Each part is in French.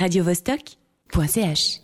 radiovostok.ch.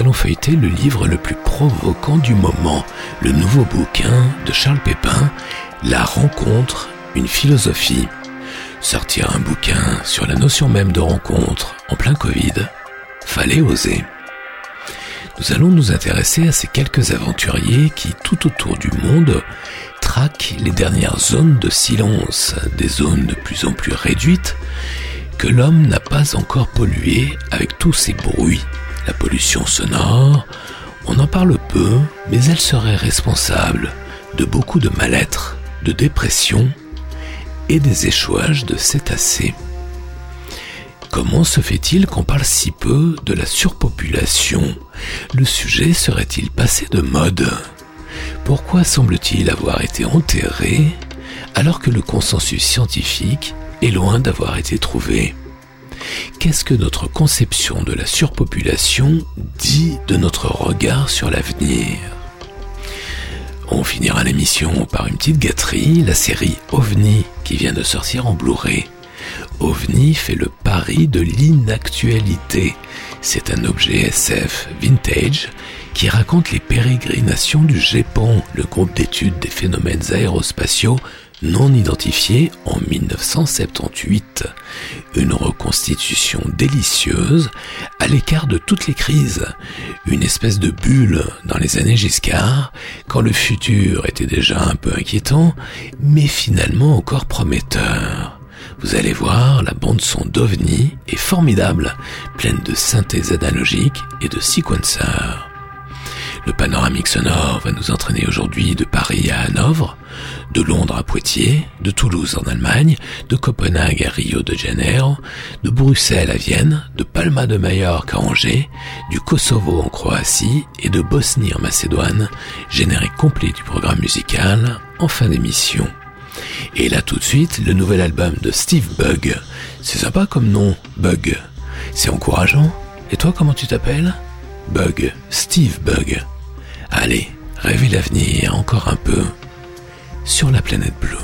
allons feuilleter le livre le plus provoquant du moment, le nouveau bouquin de Charles Pépin, La rencontre, une philosophie. Sortir un bouquin sur la notion même de rencontre en plein Covid, fallait oser. Nous allons nous intéresser à ces quelques aventuriers qui, tout autour du monde, traquent les dernières zones de silence, des zones de plus en plus réduites, que l'homme n'a pas encore pollué avec tous ces bruits. La pollution sonore, on en parle peu, mais elle serait responsable de beaucoup de mal-être, de dépression et des échouages de cétacés. Comment se fait-il qu'on parle si peu de la surpopulation? Le sujet serait-il passé de mode? Pourquoi semble-t-il avoir été enterré alors que le consensus scientifique est loin d'avoir été trouvé? Qu'est-ce que notre conception de la surpopulation dit de notre regard sur l'avenir? On finira l'émission par une petite gâterie, la série OVNI qui vient de sortir en Blu-ray. OVNI fait le pari de l'inactualité. C'est un objet SF vintage qui raconte les pérégrinations du GEPAN, le groupe d'études des phénomènes aérospatiaux non identifié en 1978. Une reconstitution délicieuse à l'écart de toutes les crises. Une espèce de bulle dans les années Giscard, quand le futur était déjà un peu inquiétant, mais finalement encore prometteur. Vous allez voir, la bande son d'OVNI est formidable, pleine de synthèses analogiques et de sequencers. Le panoramique sonore va nous entraîner aujourd'hui de Paris à Hanovre, de Londres à Poitiers, de Toulouse en Allemagne, de Copenhague à Rio de Janeiro, de Bruxelles à Vienne, de Palma de Majorque à Angers, du Kosovo en Croatie et de Bosnie en Macédoine, générique complet du programme musical en fin d'émission. Et là tout de suite, le nouvel album de Steve Bug. C'est sympa comme nom, Bug. C'est encourageant. Et toi, comment tu t'appelles? Bug, Steve Bug. Allez, rêvez l'avenir encore un peu sur la planète bleue.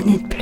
La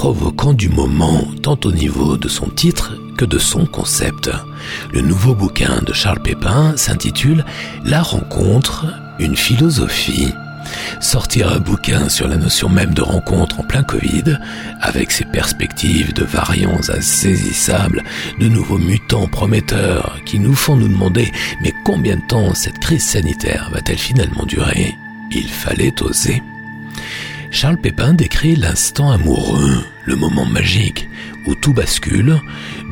provoquant du moment, tant au niveau de son titre que de son concept. Le nouveau bouquin de Charles Pépin s'intitule La rencontre, une philosophie. Sortir un bouquin sur la notion même de rencontre en plein Covid, avec ses perspectives de variants insaisissables, de nouveaux mutants prometteurs qui nous font nous demander mais combien de temps cette crise sanitaire va-t-elle finalement durer? Il fallait oser. Charles Pépin décrit l'instant amoureux, le moment magique où tout bascule,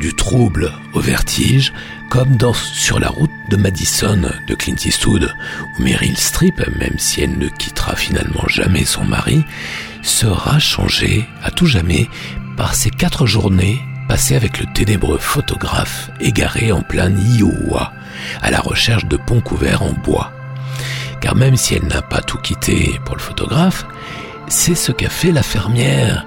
du trouble au vertige, comme dans Sur la route de Madison de Clint Eastwood, où Meryl Streep, même si elle ne quittera finalement jamais son mari, sera changée à tout jamais par ces quatre journées passées avec le ténébreux photographe égaré en plein Iowa, à la recherche de ponts couverts en bois. Car même si elle n'a pas tout quitté pour le photographe, c'est ce qu'a fait la fermière.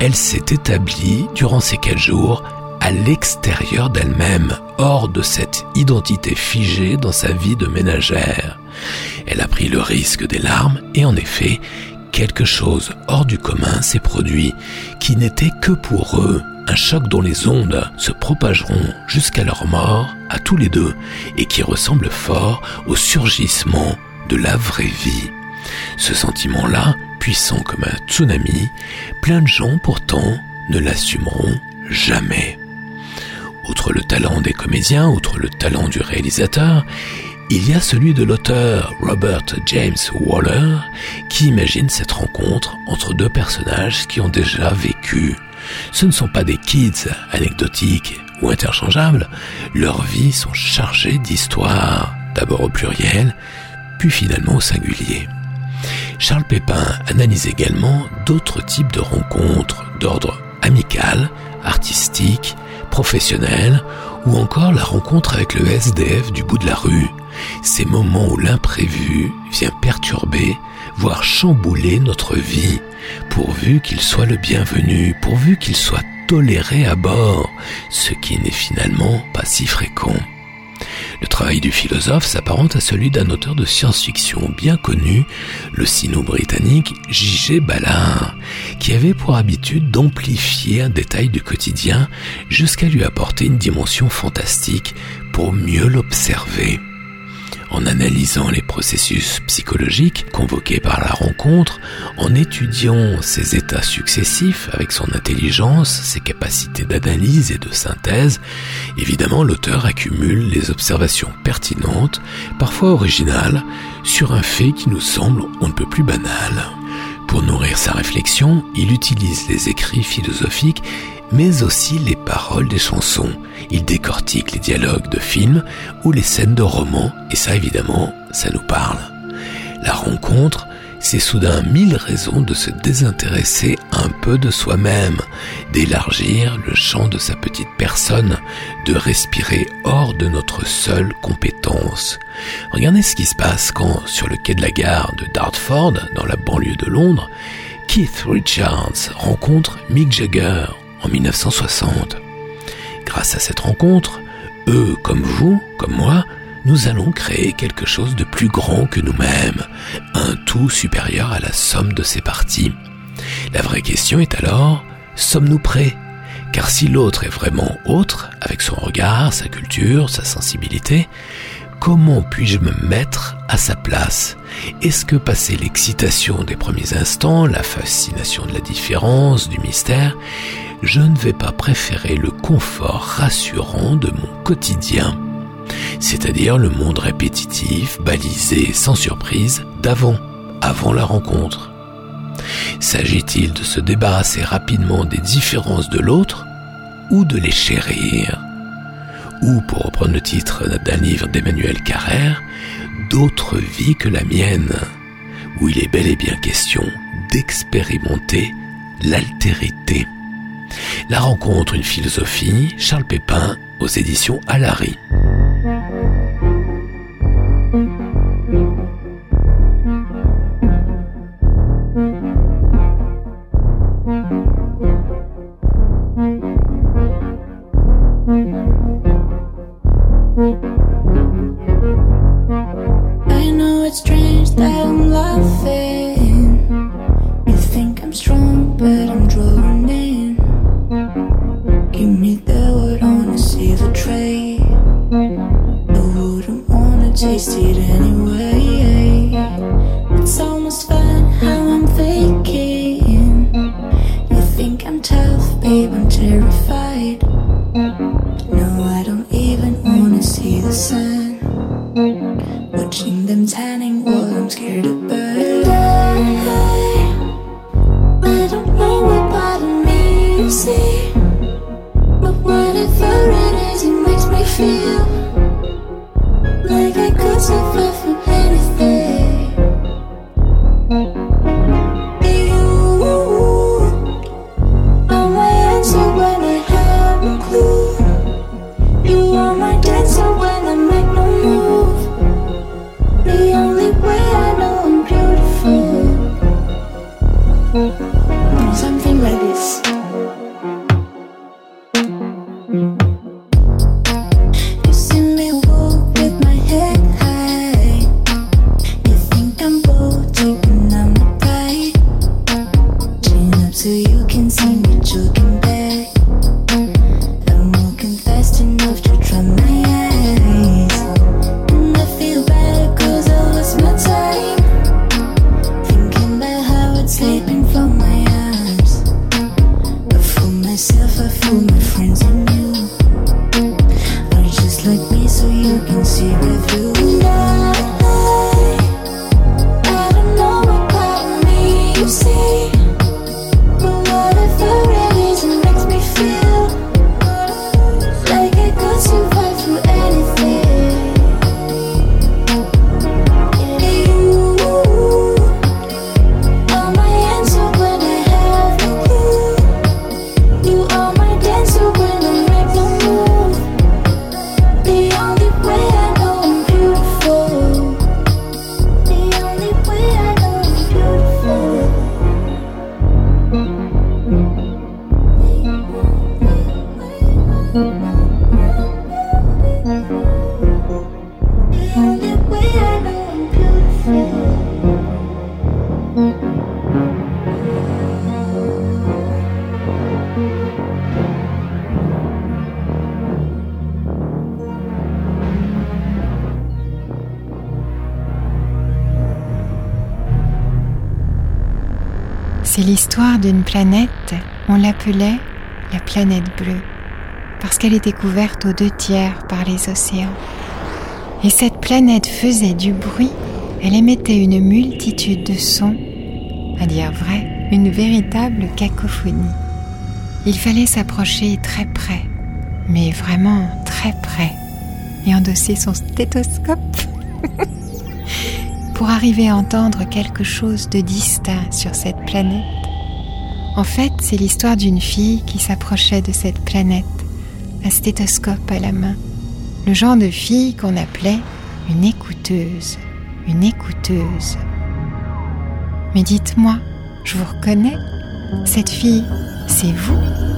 Elle s'est établie durant ces quatre jours à l'extérieur d'elle-même, hors de cette identité figée dans sa vie de ménagère. Elle a pris le risque des larmes et en effet, quelque chose hors du commun s'est produit, qui n'était que pour eux un choc dont les ondes se propageront jusqu'à leur mort, à tous les deux, et qui ressemble fort au surgissement de la vraie vie. Ce sentiment-là, puissant comme un tsunami, plein de gens pourtant ne l'assumeront jamais. Outre le talent des comédiens, outre le talent du réalisateur, il y a celui de l'auteur Robert James Waller qui imagine cette rencontre entre deux personnages qui ont déjà vécu. Ce ne sont pas des kids anecdotiques ou interchangeables, leurs vies sont chargées d'histoires, d'abord au pluriel, puis finalement au singulier. Charles Pépin analyse également d'autres types de rencontres d'ordre amical, artistique, professionnel, ou encore la rencontre avec le SDF du bout de la rue. Ces moments où l'imprévu vient perturber, voire chambouler notre vie, pourvu qu'il soit le bienvenu, pourvu qu'il soit toléré à bord, ce qui n'est finalement pas si fréquent. Le travail du philosophe s'apparente à celui d'un auteur de science-fiction bien connu, le sino-britannique J.G. Ballard, qui avait pour habitude d'amplifier un détail du quotidien jusqu'à lui apporter une dimension fantastique pour mieux l'observer en analysant les processus psychologiques convoqués par la rencontre, en étudiant ses états successifs avec son intelligence, ses capacités d'analyse et de synthèse, évidemment l'auteur accumule les observations pertinentes, parfois originales, sur un fait qui nous semble on ne peut plus banal. Pour nourrir sa réflexion, il utilise les écrits philosophiques mais aussi les paroles des chansons. Il décortique les dialogues de films ou les scènes de romans, et ça évidemment, ça nous parle. La rencontre, c'est soudain mille raisons de se désintéresser un peu de soi-même, d'élargir le champ de sa petite personne, de respirer hors de notre seule compétence. Regardez ce qui se passe quand, sur le quai de la gare de Dartford, dans la banlieue de Londres, Keith Richards rencontre Mick Jagger en 1960. Grâce à cette rencontre, eux comme vous, comme moi, nous allons créer quelque chose de plus grand que nous-mêmes, un tout supérieur à la somme de ses parties. La vraie question est alors, sommes-nous prêts? Car si l'autre est vraiment autre, avec son regard, sa culture, sa sensibilité, comment puis-je me mettre à sa place? Est-ce que passer l'excitation des premiers instants, la fascination de la différence, du mystère, je ne vais pas préférer le confort rassurant de mon quotidien, c'est-à-dire le monde répétitif, balisé sans surprise d'avant, avant la rencontre. S'agit-il de se débarrasser rapidement des différences de l'autre ou de les chérir? Ou, pour reprendre le titre d'un livre d'Emmanuel Carrère, d'autres vies que la mienne, où il est bel et bien question d'expérimenter l'altérité. La rencontre, une philosophie, Charles Pépin, aux éditions Alary. l'histoire d'une planète, on l'appelait la planète bleue, parce qu'elle était couverte aux deux tiers par les océans. Et cette planète faisait du bruit, elle émettait une multitude de sons, à dire vrai, une véritable cacophonie. Il fallait s'approcher très près, mais vraiment très près, et endosser son stéthoscope pour arriver à entendre quelque chose de distinct sur cette planète en fait, c'est l'histoire d'une fille qui s'approchait de cette planète, un stéthoscope à la main. Le genre de fille qu'on appelait une écouteuse, une écouteuse. Mais dites-moi, je vous reconnais? Cette fille, c'est vous?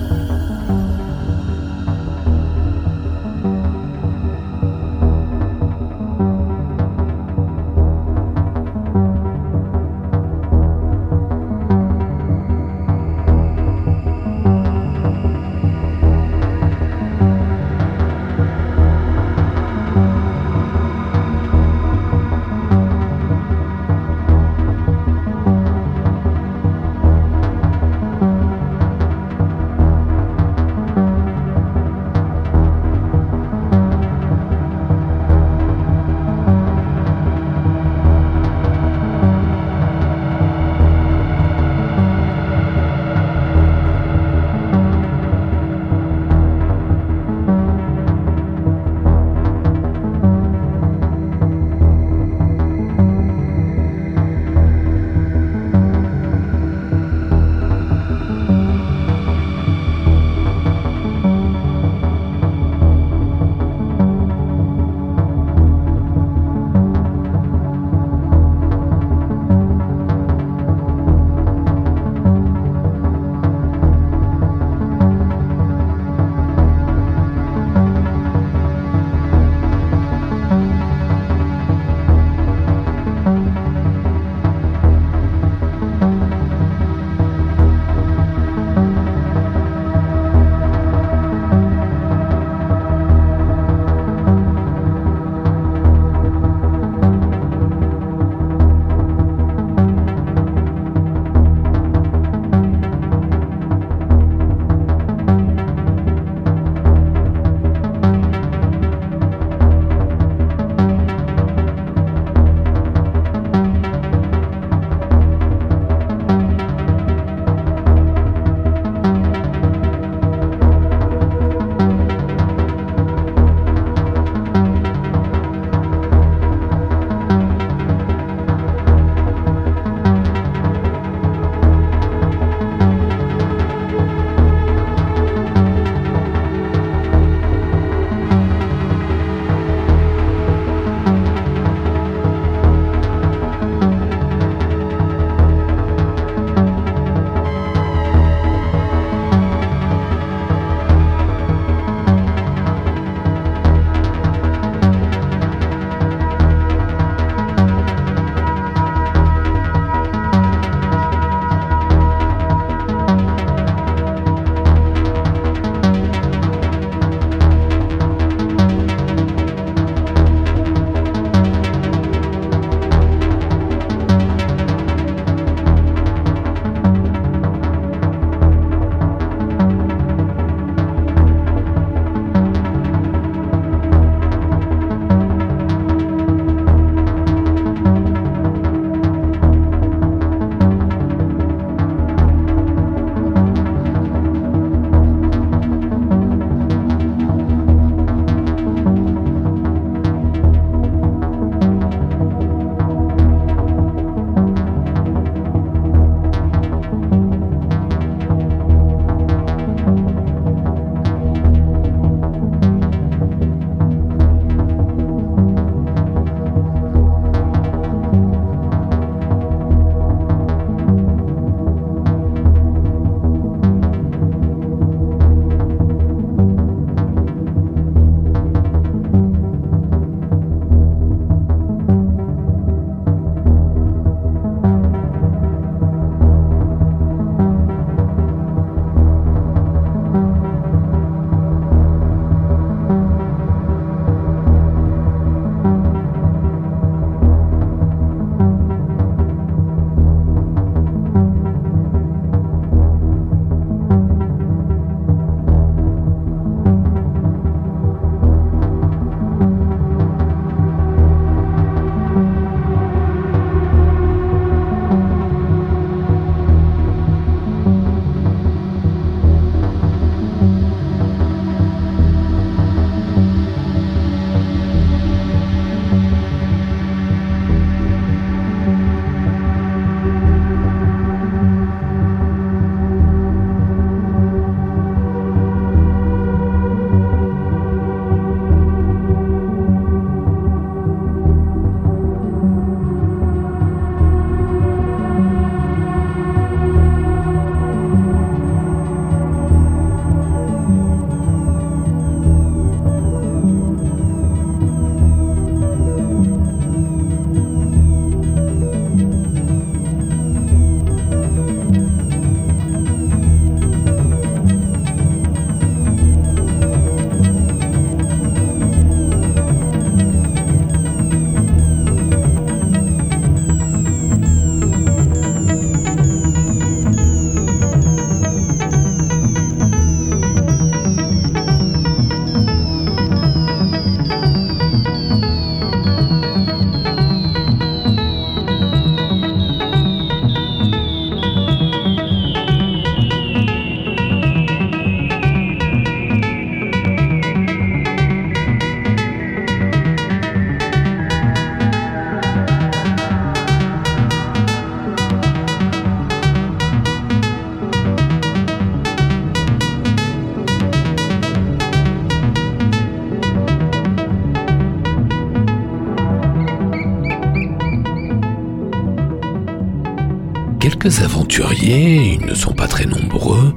Quelques aventuriers, ils ne sont pas très nombreux,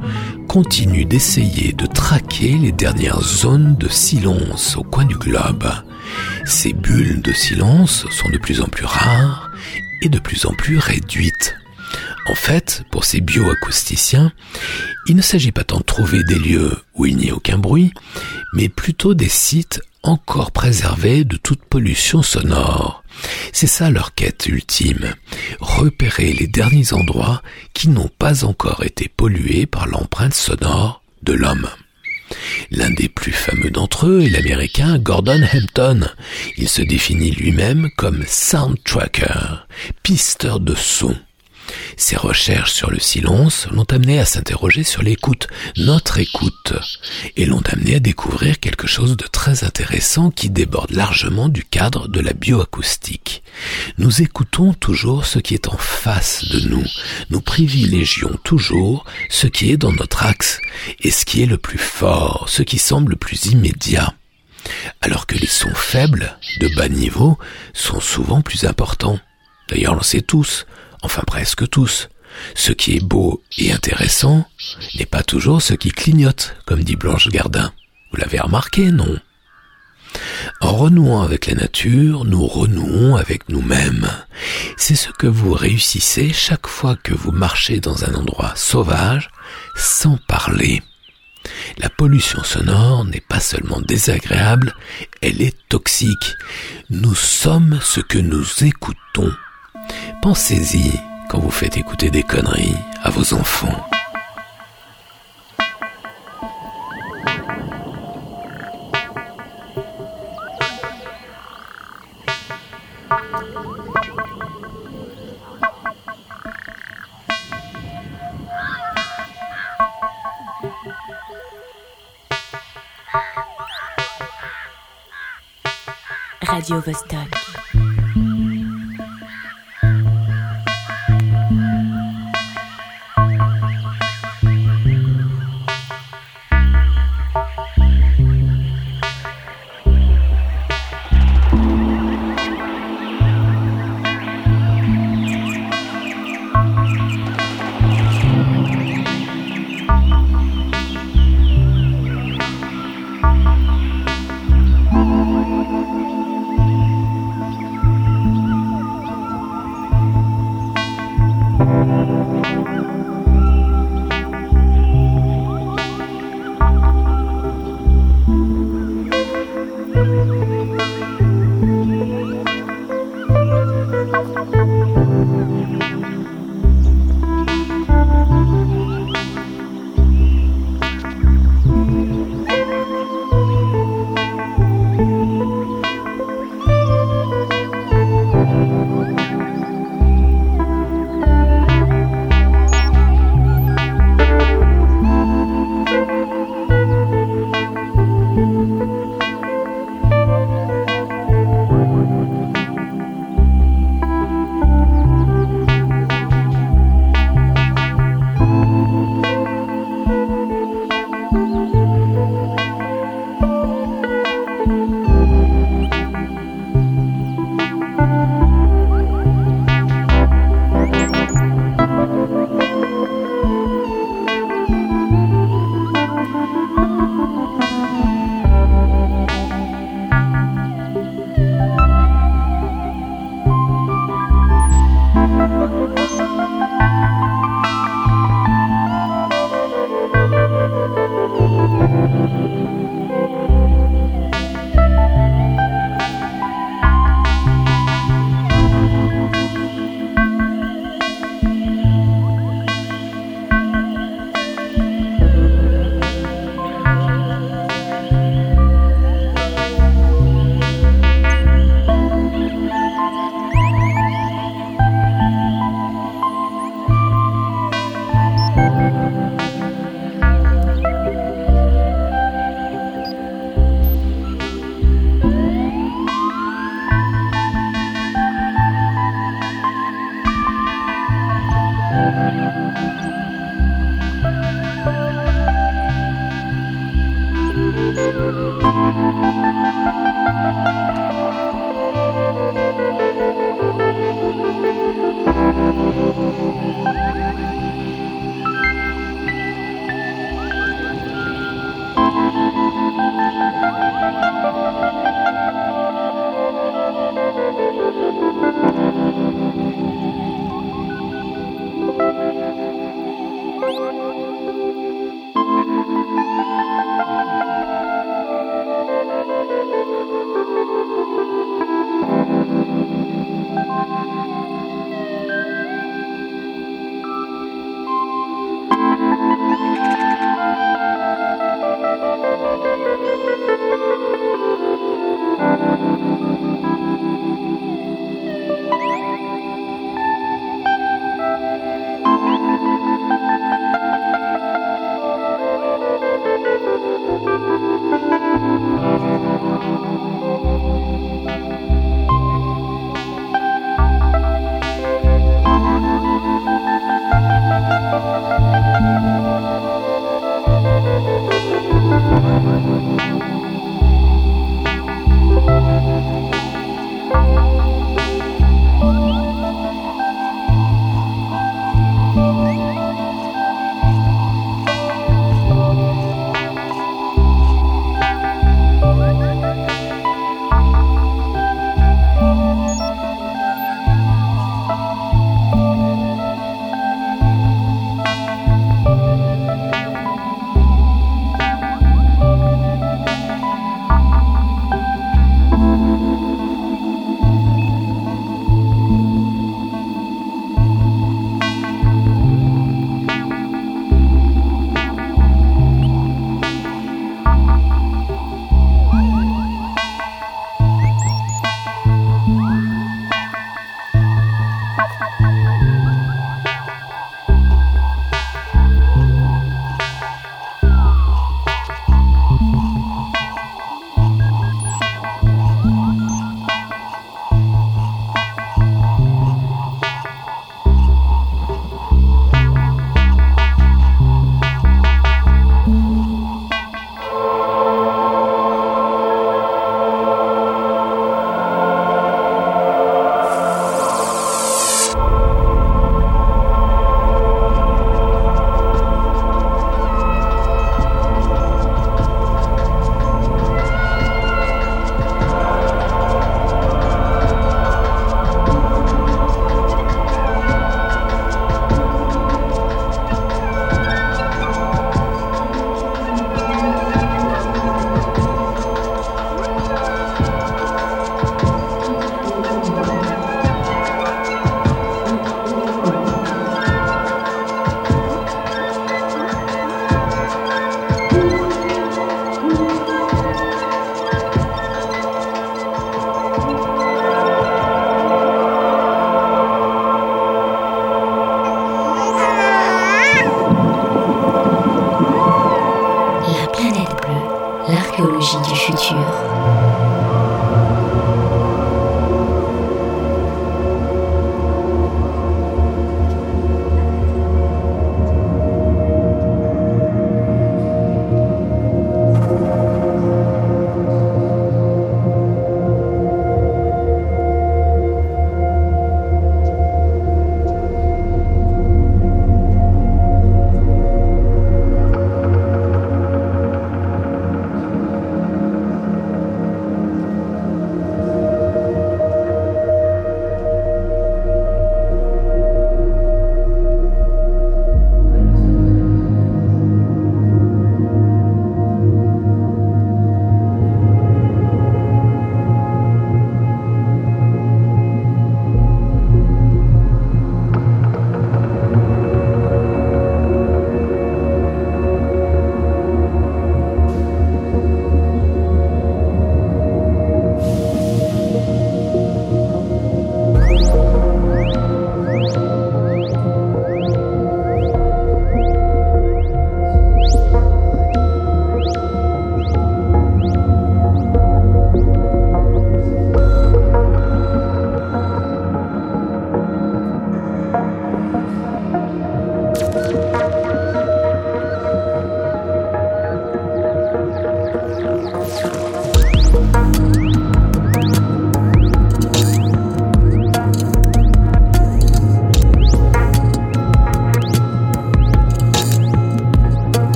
continuent d'essayer de traquer les dernières zones de silence au coin du globe. Ces bulles de silence sont de plus en plus rares et de plus en plus réduites. En fait, pour ces bioacousticiens, il ne s'agit pas tant de trouver des lieux où il n'y ait aucun bruit, mais plutôt des sites encore préservés de toute pollution sonore. C'est ça leur quête ultime, repérer les derniers endroits qui n'ont pas encore été pollués par l'empreinte sonore de l'homme. L'un des plus fameux d'entre eux est l'américain Gordon Hampton. Il se définit lui-même comme soundtracker, pisteur de son. Ses recherches sur le silence l'ont amené à s'interroger sur l'écoute, notre écoute, et l'ont amené à découvrir quelque chose de très intéressant qui déborde largement du cadre de la bioacoustique. Nous écoutons toujours ce qui est en face de nous. Nous privilégions toujours ce qui est dans notre axe et ce qui est le plus fort, ce qui semble le plus immédiat alors que les sons faibles, de bas niveau, sont souvent plus importants. D'ailleurs, on le sait tous, enfin presque tous. Ce qui est beau et intéressant n'est pas toujours ce qui clignote, comme dit Blanche Gardin. Vous l'avez remarqué, non? En renouant avec la nature, nous renouons avec nous-mêmes. C'est ce que vous réussissez chaque fois que vous marchez dans un endroit sauvage, sans parler. La pollution sonore n'est pas seulement désagréable, elle est toxique. Nous sommes ce que nous écoutons. Pensez-y quand vous faites écouter des conneries à vos enfants. Radio Vostok.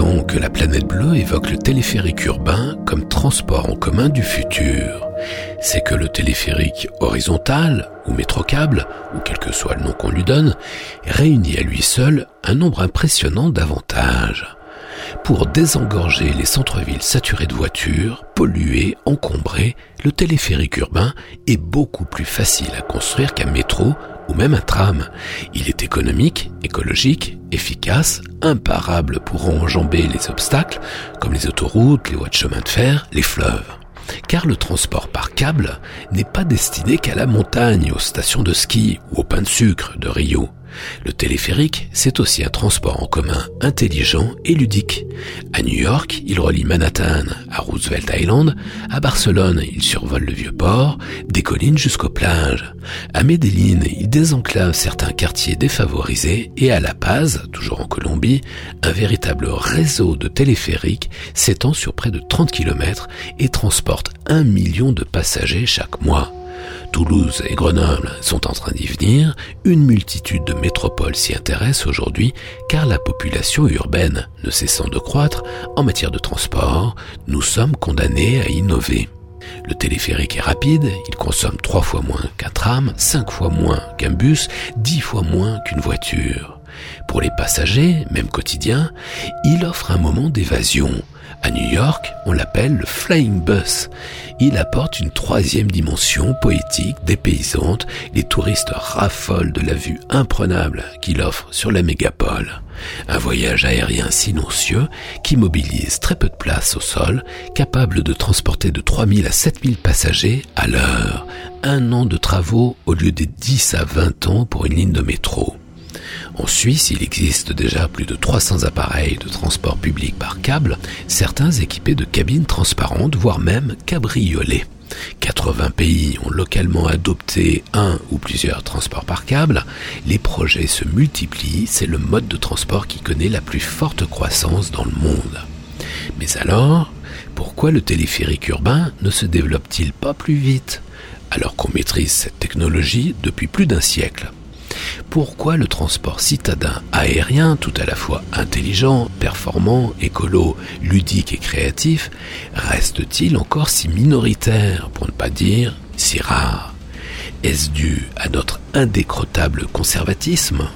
Ans que la planète bleue évoque le téléphérique urbain comme transport en commun du futur. C'est que le téléphérique horizontal, ou métrocable, ou quel que soit le nom qu'on lui donne, réunit à lui seul un nombre impressionnant d'avantages. Pour désengorger les centres-villes saturés de voitures, pollués, encombrés, le téléphérique urbain est beaucoup plus facile à construire qu'un métro ou même un tram. Il est économique, écologique, efficace, imparable pour enjamber les obstacles comme les autoroutes, les voies de chemin de fer, les fleuves. Car le transport par câble n'est pas destiné qu'à la montagne, aux stations de ski ou au pain de sucre de Rio. Le téléphérique, c'est aussi un transport en commun intelligent et ludique. À New York, il relie Manhattan à Roosevelt Island, à Barcelone, il survole le vieux port, des collines jusqu'aux plages. À Medellin, il désenclave certains quartiers défavorisés et à La Paz, toujours en Colombie, un véritable réseau de téléphériques s'étend sur près de 30 km et transporte un million de passagers chaque mois. Toulouse et Grenoble sont en train d'y venir, une multitude de métropoles s'y intéressent aujourd'hui car la population urbaine ne cessant de croître en matière de transport, nous sommes condamnés à innover. Le téléphérique est rapide, il consomme trois fois moins qu'un tram, cinq fois moins qu'un bus, dix fois moins qu'une voiture. Pour les passagers, même quotidiens, il offre un moment d'évasion. À New York, on l'appelle le Flying Bus. Il apporte une troisième dimension poétique, dépaysante. Les touristes raffolent de la vue imprenable qu'il offre sur la mégapole. Un voyage aérien silencieux qui mobilise très peu de place au sol, capable de transporter de 3000 à 7000 passagers à l'heure. Un an de travaux au lieu des 10 à 20 ans pour une ligne de métro. En Suisse, il existe déjà plus de 300 appareils de transport public par câble, certains équipés de cabines transparentes, voire même cabriolets. 80 pays ont localement adopté un ou plusieurs transports par câble. Les projets se multiplient, c'est le mode de transport qui connaît la plus forte croissance dans le monde. Mais alors, pourquoi le téléphérique urbain ne se développe-t-il pas plus vite alors qu'on maîtrise cette technologie depuis plus d'un siècle? Pourquoi le transport citadin aérien, tout à la fois intelligent, performant, écolo, ludique et créatif, reste-t-il encore si minoritaire, pour ne pas dire si rare? Est-ce dû à notre indécrottable conservatisme?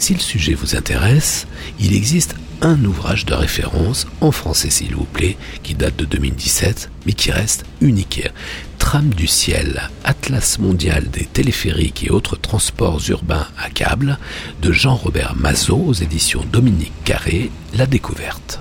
Si le sujet vous intéresse, il existe un ouvrage de référence, en français s'il vous plaît, qui date de 2017, mais qui reste unique. Trame du ciel, Atlas mondial des téléphériques et autres transports urbains à câble, de Jean-Robert Mazot aux éditions Dominique Carré, La Découverte.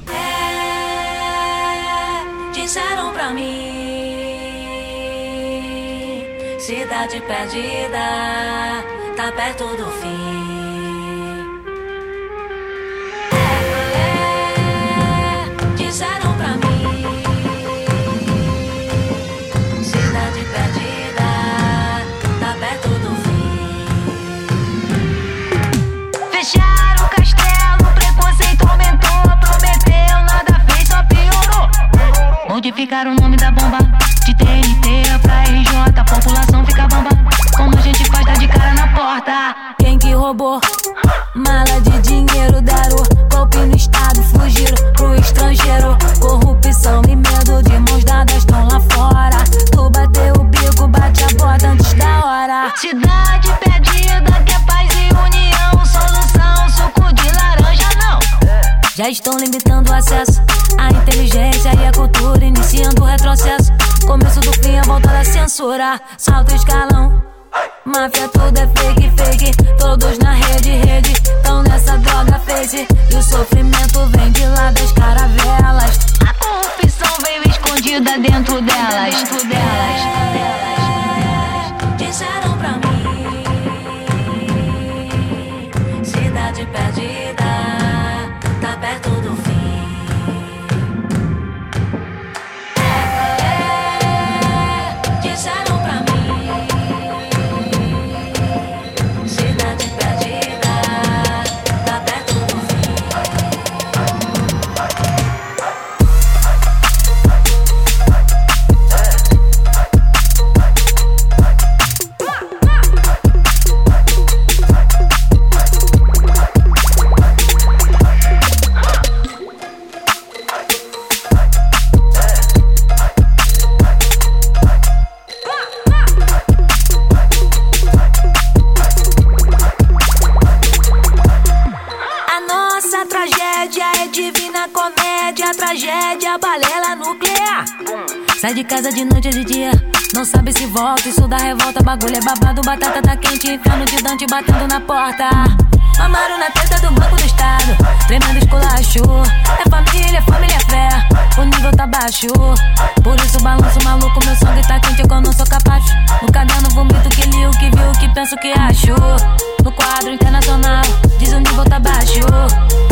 Modificaram o nome da bomba de TNT pra RJ, a população fica bomba. Como a gente faz, tá de cara na porta. Quem que roubou? Mala de dinheiro deram golpe no estado, fugiram pro estrangeiro. Corrupção e medo de mãos dadas estão lá fora. Tu bateu o bico, bate a bota antes da hora. Cidade perdida, Já estão limitando o acesso à inteligência e à cultura, iniciando o retrocesso. Começo do fim, a volta da censura. Salto escalão. Máfia, tudo é fake, fake. Todos na rede, rede. Tão nessa droga face. E o sofrimento vem de lá das caravelas. A corrupção veio escondida dentro delas. Dentro delas. Disseram pra mim. Cidade perdida. tragédia, balela no. Sai de casa de noite ou de dia, não sabe se volta. Isso dá revolta, bagulho é babado, batata tá quente, inferno de Dante batendo na porta. Mamaram na teta do Banco do Estado, tremendo esculacho. É família, família é fé, o nível tá baixo. Por isso balanço maluco, meu sangue tá quente, eu não sou capacho. No caderno vomito que li o que viu, o que penso que acho. No quadro internacional, diz o nível tá baixo.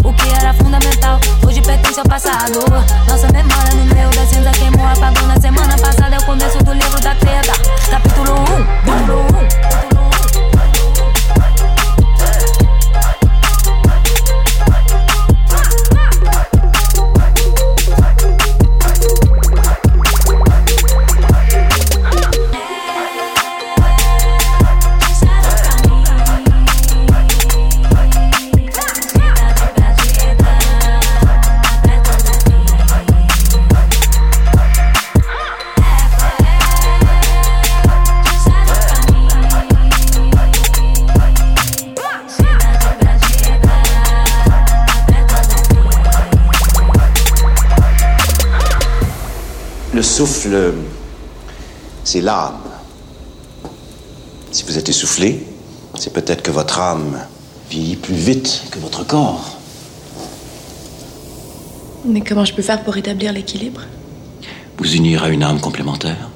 O que era fundamental, hoje pertence ao passado. Nossa memória no meio da cinza queimou, apagou na semana passada. É o começo do livro da treta. Capítulo 1, capítulo 1, souffle, c'est l'âme. Si vous êtes essoufflé, c'est peut-être que votre âme vieillit plus vite que votre corps. Mais comment je peux faire pour rétablir l'équilibre? Vous unir à une âme complémentaire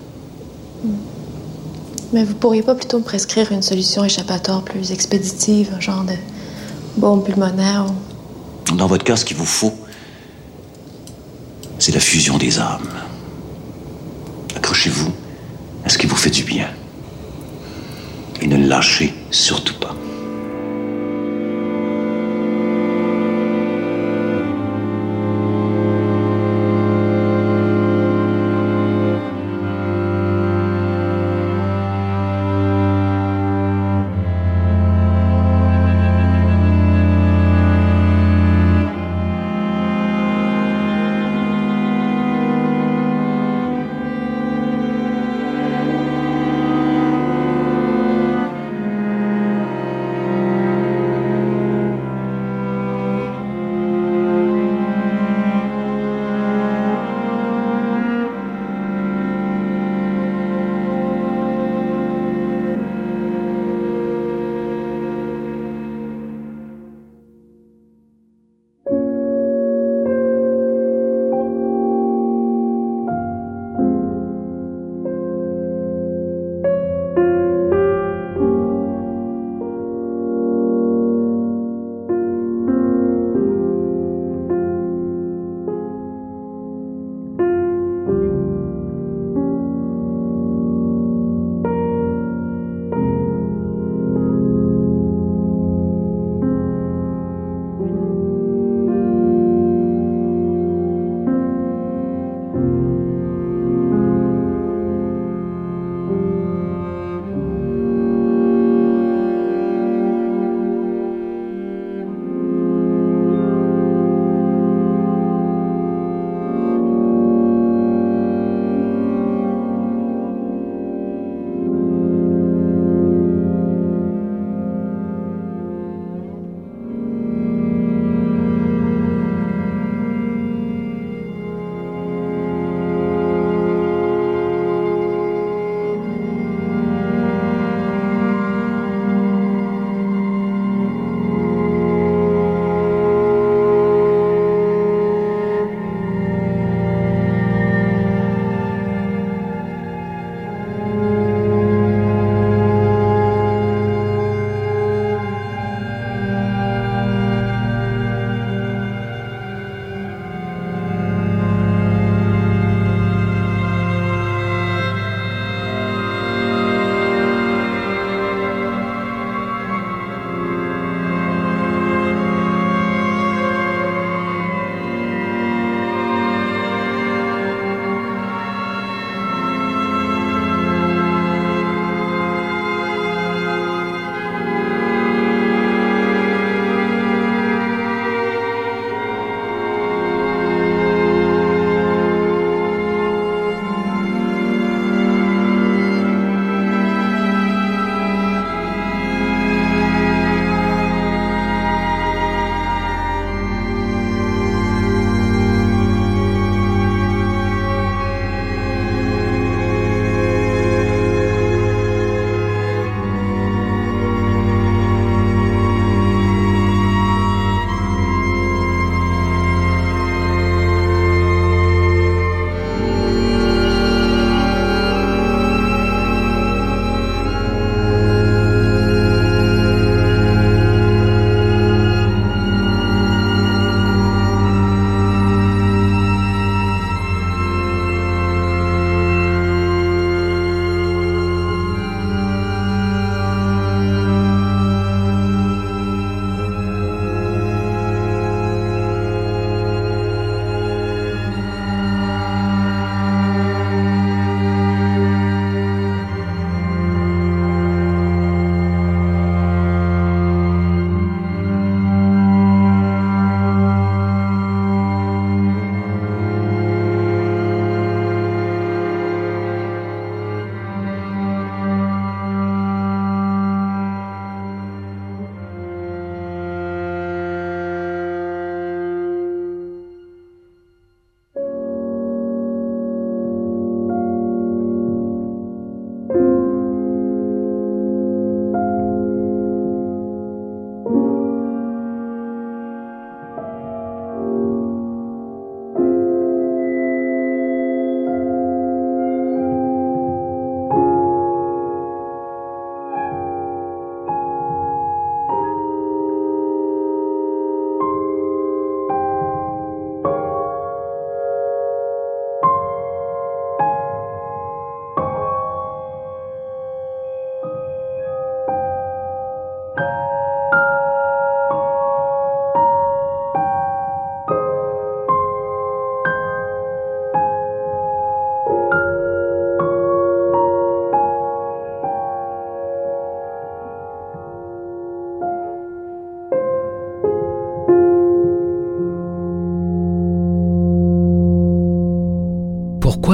Mais vous pourriez pas plutôt me prescrire une solution échappatoire plus expéditive, un genre de bombe pulmonaire ou... Dans votre cas, ce qu'il vous faut, c'est la fusion des âmes. Accrochez-vous à ce qui vous fait du bien. Et ne lâchez surtout pas.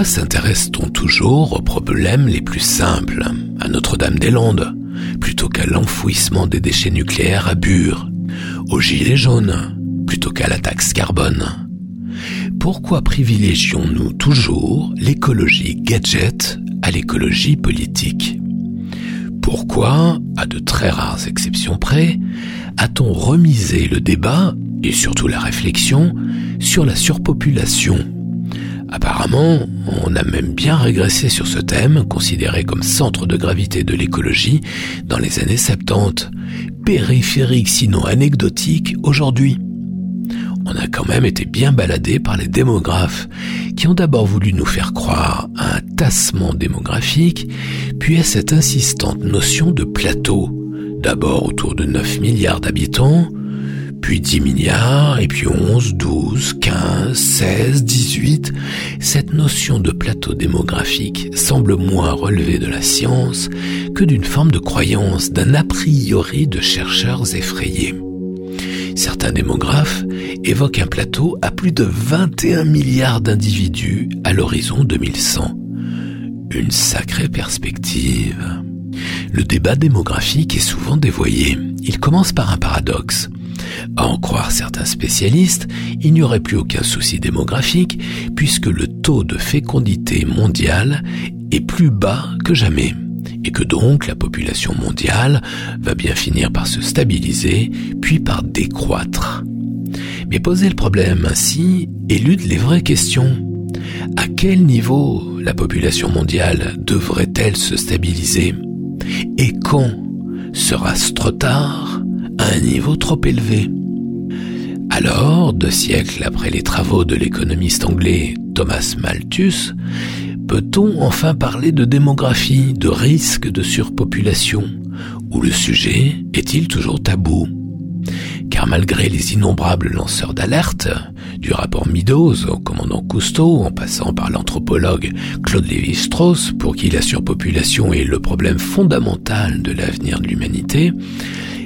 S'intéresse-t-on toujours aux problèmes les plus simples, à Notre-Dame-des-Landes, plutôt qu'à l'enfouissement des déchets nucléaires à Bure, aux gilets jaunes, plutôt qu'à la taxe carbone? Pourquoi privilégions-nous toujours l'écologie gadget à l'écologie politique? Pourquoi, à de très rares exceptions près, a-t-on remisé le débat, et surtout la réflexion, sur la surpopulation Apparemment, on a même bien régressé sur ce thème, considéré comme centre de gravité de l'écologie dans les années 70, périphérique sinon anecdotique aujourd'hui. On a quand même été bien baladé par les démographes, qui ont d'abord voulu nous faire croire à un tassement démographique, puis à cette insistante notion de plateau, d'abord autour de 9 milliards d'habitants, puis 10 milliards, et puis 11, 12, 15, 16, 18. Cette notion de plateau démographique semble moins relever de la science que d'une forme de croyance, d'un a priori de chercheurs effrayés. Certains démographes évoquent un plateau à plus de 21 milliards d'individus à l'horizon 2100. Une sacrée perspective. Le débat démographique est souvent dévoyé. Il commence par un paradoxe. À en croire certains spécialistes, il n'y aurait plus aucun souci démographique puisque le taux de fécondité mondiale est plus bas que jamais et que donc la population mondiale va bien finir par se stabiliser puis par décroître. Mais poser le problème ainsi élude les vraies questions. À quel niveau la population mondiale devrait-elle se stabiliser? Et quand sera-ce trop tard? Un niveau trop élevé. Alors, deux siècles après les travaux de l'économiste anglais Thomas Malthus, peut-on enfin parler de démographie, de risque de surpopulation, ou le sujet est-il toujours tabou? Car malgré les innombrables lanceurs d'alerte, du rapport Meadows au commandant Cousteau, en passant par l'anthropologue Claude Lévi-Strauss, pour qui la surpopulation est le problème fondamental de l'avenir de l'humanité,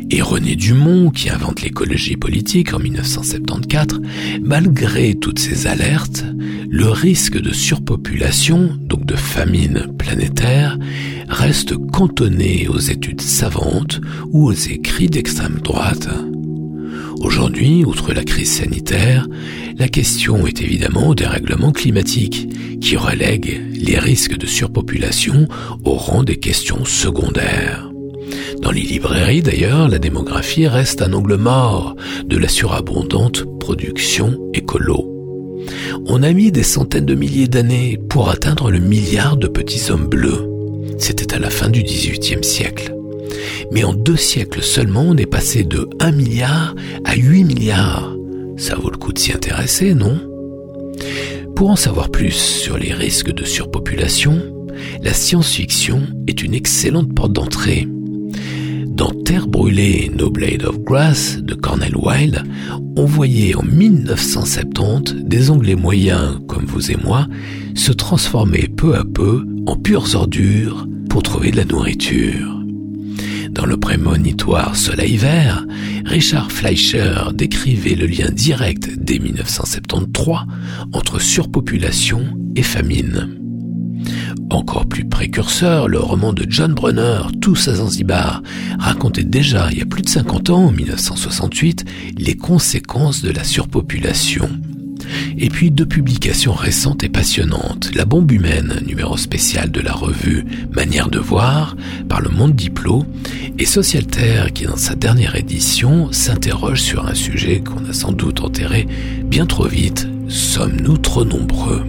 et René Dumont qui invente l'écologie politique en 1974, malgré toutes ces alertes, le risque de surpopulation, donc de famine planétaire, reste cantonné aux études savantes ou aux écrits d'extrême droite. Aujourd'hui, outre la crise sanitaire, la question est évidemment au dérèglement climatique, qui relègue les risques de surpopulation au rang des questions secondaires. Dans les librairies d'ailleurs, la démographie reste un angle mort de la surabondante production écolo. On a mis des centaines de milliers d'années pour atteindre le milliard de petits hommes bleus. C'était à la fin du XVIIIe siècle. Mais en deux siècles seulement, on est passé de 1 milliard à 8 milliards. Ça vaut le coup de s'y intéresser, non? Pour en savoir plus sur les risques de surpopulation, la science-fiction est une excellente porte d'entrée. Dans Terre brûlée, No Blade of Grass de Cornel Wilde, on voyait en 1970 des Anglais moyens, comme vous et moi, se transformer peu à peu en pures ordures pour trouver de la nourriture. Dans le prémonitoire Soleil vert, Richard Fleischer décrivait le lien direct dès 1973 entre surpopulation et famine. Encore plus précurseur, le roman de John Brunner, Tous à Zanzibar, racontait déjà, il y a plus de 50 ans, en 1968, les conséquences de la surpopulation. Et puis deux publications récentes et passionnantes. La bombe humaine, numéro spécial de la revue Manière de voir, par le Monde Diplo, et Socialterre qui, dans sa dernière édition, s'interroge sur un sujet qu'on a sans doute enterré bien trop vite. Sommes-nous trop nombreux?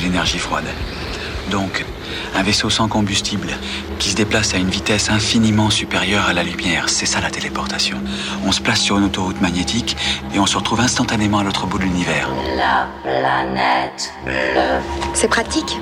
l'énergie froide. Donc, un vaisseau sans combustible qui se déplace à une vitesse infiniment supérieure à la lumière, c'est ça la téléportation. On se place sur une autoroute magnétique et on se retrouve instantanément à l'autre bout de l'univers. La planète. C'est pratique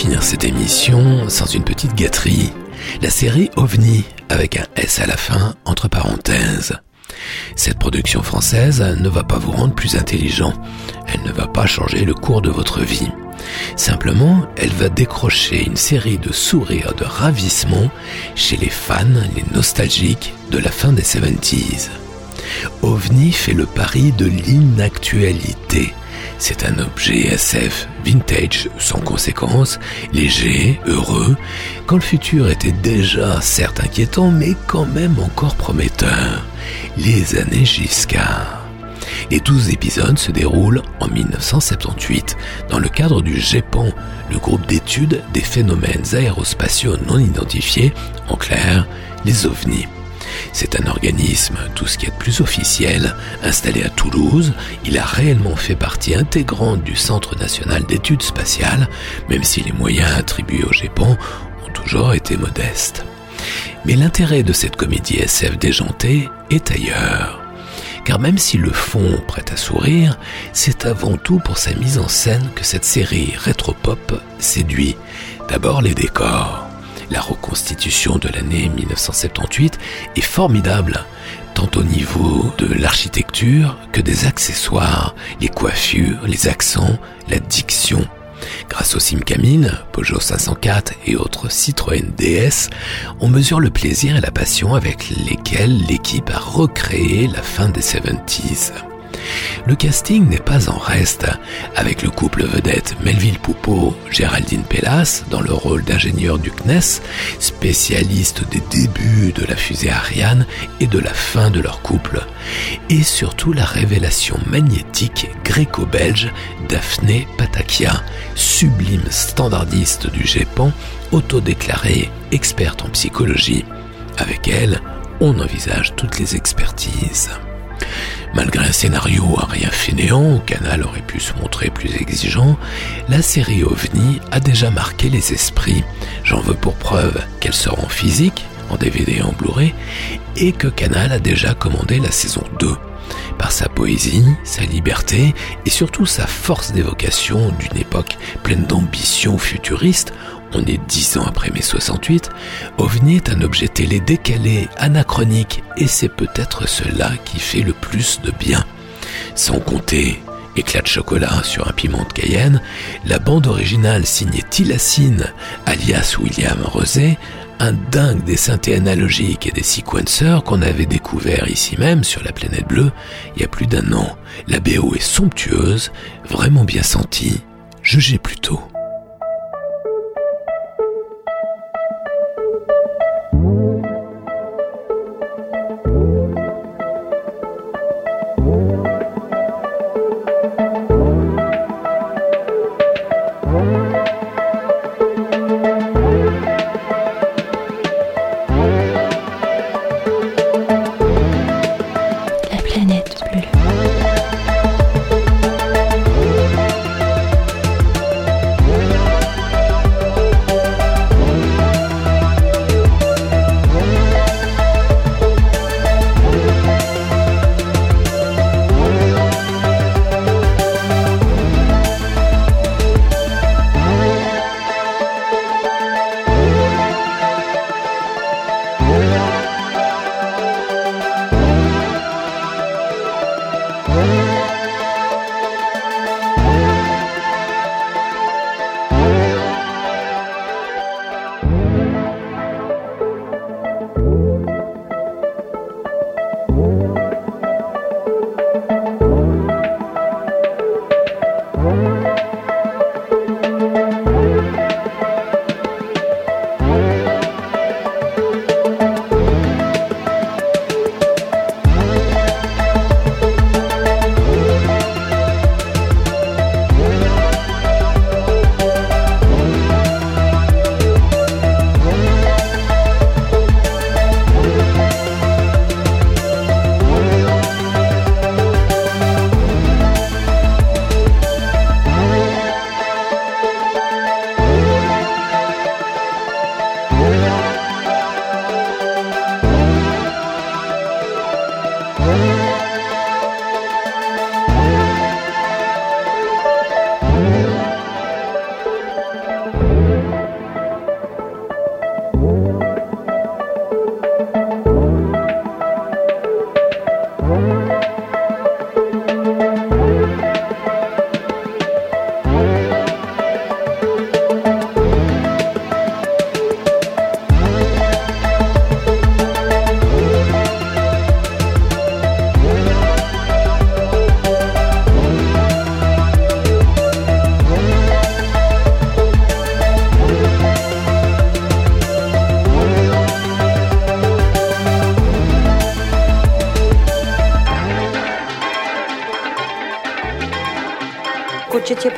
finir cette émission sans une petite gâterie. La série OVNI, avec un S à la fin, entre parenthèses. Cette production française ne va pas vous rendre plus intelligent. Elle ne va pas changer le cours de votre vie. Simplement, elle va décrocher une série de sourires de ravissement chez les fans, les nostalgiques de la fin des 70s. OVNI fait le pari de l'inactualité. C'est un objet SF vintage sans conséquence, léger, heureux, quand le futur était déjà certes inquiétant mais quand même encore prometteur. Les années Giscard. Les 12 épisodes se déroulent en 1978 dans le cadre du GEPAN, le groupe d'études des phénomènes aérospatiaux non identifiés, en clair, les ovnis. C'est un organisme, tout ce qui est de plus officiel, installé à Toulouse. Il a réellement fait partie intégrante du Centre national d'études spatiales, même si les moyens attribués au GEPAN ont toujours été modestes. Mais l'intérêt de cette comédie SF déjantée est ailleurs. Car même si le fond prête à sourire, c'est avant tout pour sa mise en scène que cette série rétro-pop séduit. D'abord les décors. La reconstitution de l'année 1978 est formidable, tant au niveau de l'architecture que des accessoires, les coiffures, les accents, la diction. Grâce au Simcamine, Peugeot 504 et autres Citroën DS, on mesure le plaisir et la passion avec lesquels l'équipe a recréé la fin des 70s. Le casting n'est pas en reste, avec le couple vedette Melville Poupeau, Géraldine Pellas dans le rôle d'ingénieur du CNES, spécialiste des débuts de la fusée Ariane et de la fin de leur couple, et surtout la révélation magnétique gréco-belge Daphné Patakia, sublime standardiste du GEPAN, autodéclarée experte en psychologie. Avec elle, on envisage toutes les expertises. Malgré un scénario à rien fainéant, Canal aurait pu se montrer plus exigeant, la série OVNI a déjà marqué les esprits. J'en veux pour preuve qu'elle sort en physique, en DVD et en Blu-ray, et que Canal a déjà commandé la saison 2. Par sa poésie, sa liberté et surtout sa force d'évocation d'une époque pleine d'ambitions futuristes, on est dix ans après mai 68, OVNI est un objet télé décalé, anachronique, et c'est peut-être cela qui fait le plus de bien. Sans compter éclat de chocolat sur un piment de Cayenne, la bande originale signée Tilacine, alias William Rosé, un dingue des synthés analogiques et des sequencers qu'on avait découvert ici même sur la planète bleue il y a plus d'un an. La BO est somptueuse, vraiment bien sentie, jugez plutôt.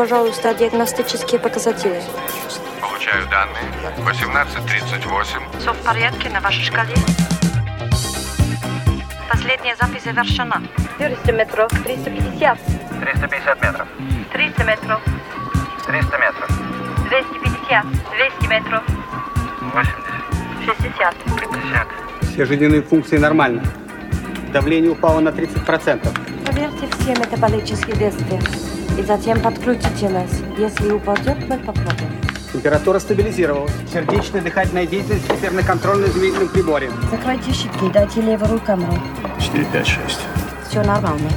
Пожалуйста, диагностические показатели. Получаю данные. 18.38. Все в порядке на вашей шкале? Последняя запись завершена. 400 метров, 350. 350 метров. 300 метров, 300 метров. 250, 200 метров, 80. 60. 50. Все жизненные функции нормально. Давление упало на 30%. Проверьте все метаболические действия. И затем подкрутите нас. Если упадет, мы попробуем. Температура стабилизировалась. Сердечная дыхательная деятельность теперь на контрольно-измерительном приборе. Закройте щитки, дайте левую камеру. 4, 5, 6. Все нормально.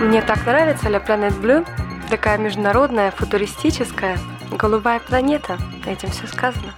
Мне так нравится La Planet Blue. Такая международная, футуристическая, голубая планета. Этим все сказано.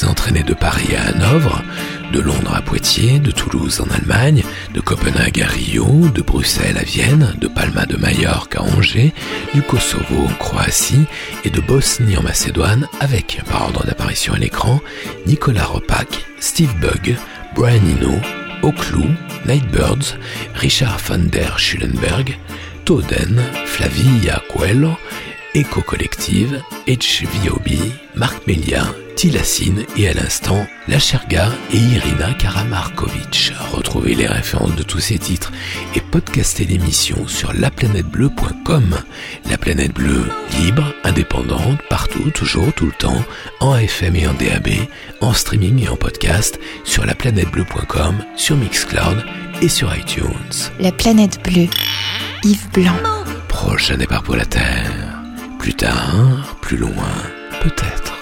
Bleue vous entraînez de Paris à Hanovre, de Londres à Poitiers, de Toulouse en Allemagne, de Copenhague à Rio, de Bruxelles à Vienne, de Palma de Majorque à Angers, du Kosovo en Croatie et de Bosnie en Macédoine avec, par ordre d'apparition à l'écran, Nicolas Ropac, Steve Bug, Brian Eno, Oclou, Nightbirds, Richard van der Schulenberg, Toden, Flavia Coelho, Eco Collective, HVOB, Marc Melia, Tilacine et à l'instant La Cherga et Irina Karamarkovic. Retrouvez les références de tous ces titres et podcastez l'émission sur laplanètebleu.com. La planète bleue, libre, indépendante, partout, toujours, tout le temps, en FM et en DAB, en streaming et en podcast, sur laplanètebleu.com, sur Mixcloud et sur iTunes. La planète bleue. Yves Blanc. Prochain départ pour la Terre. Plus tard, plus loin, peut-être.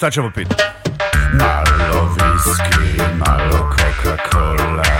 Šta ćemo piti? Malo viski, malo Coca-Cola,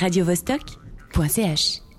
radiovostok.ch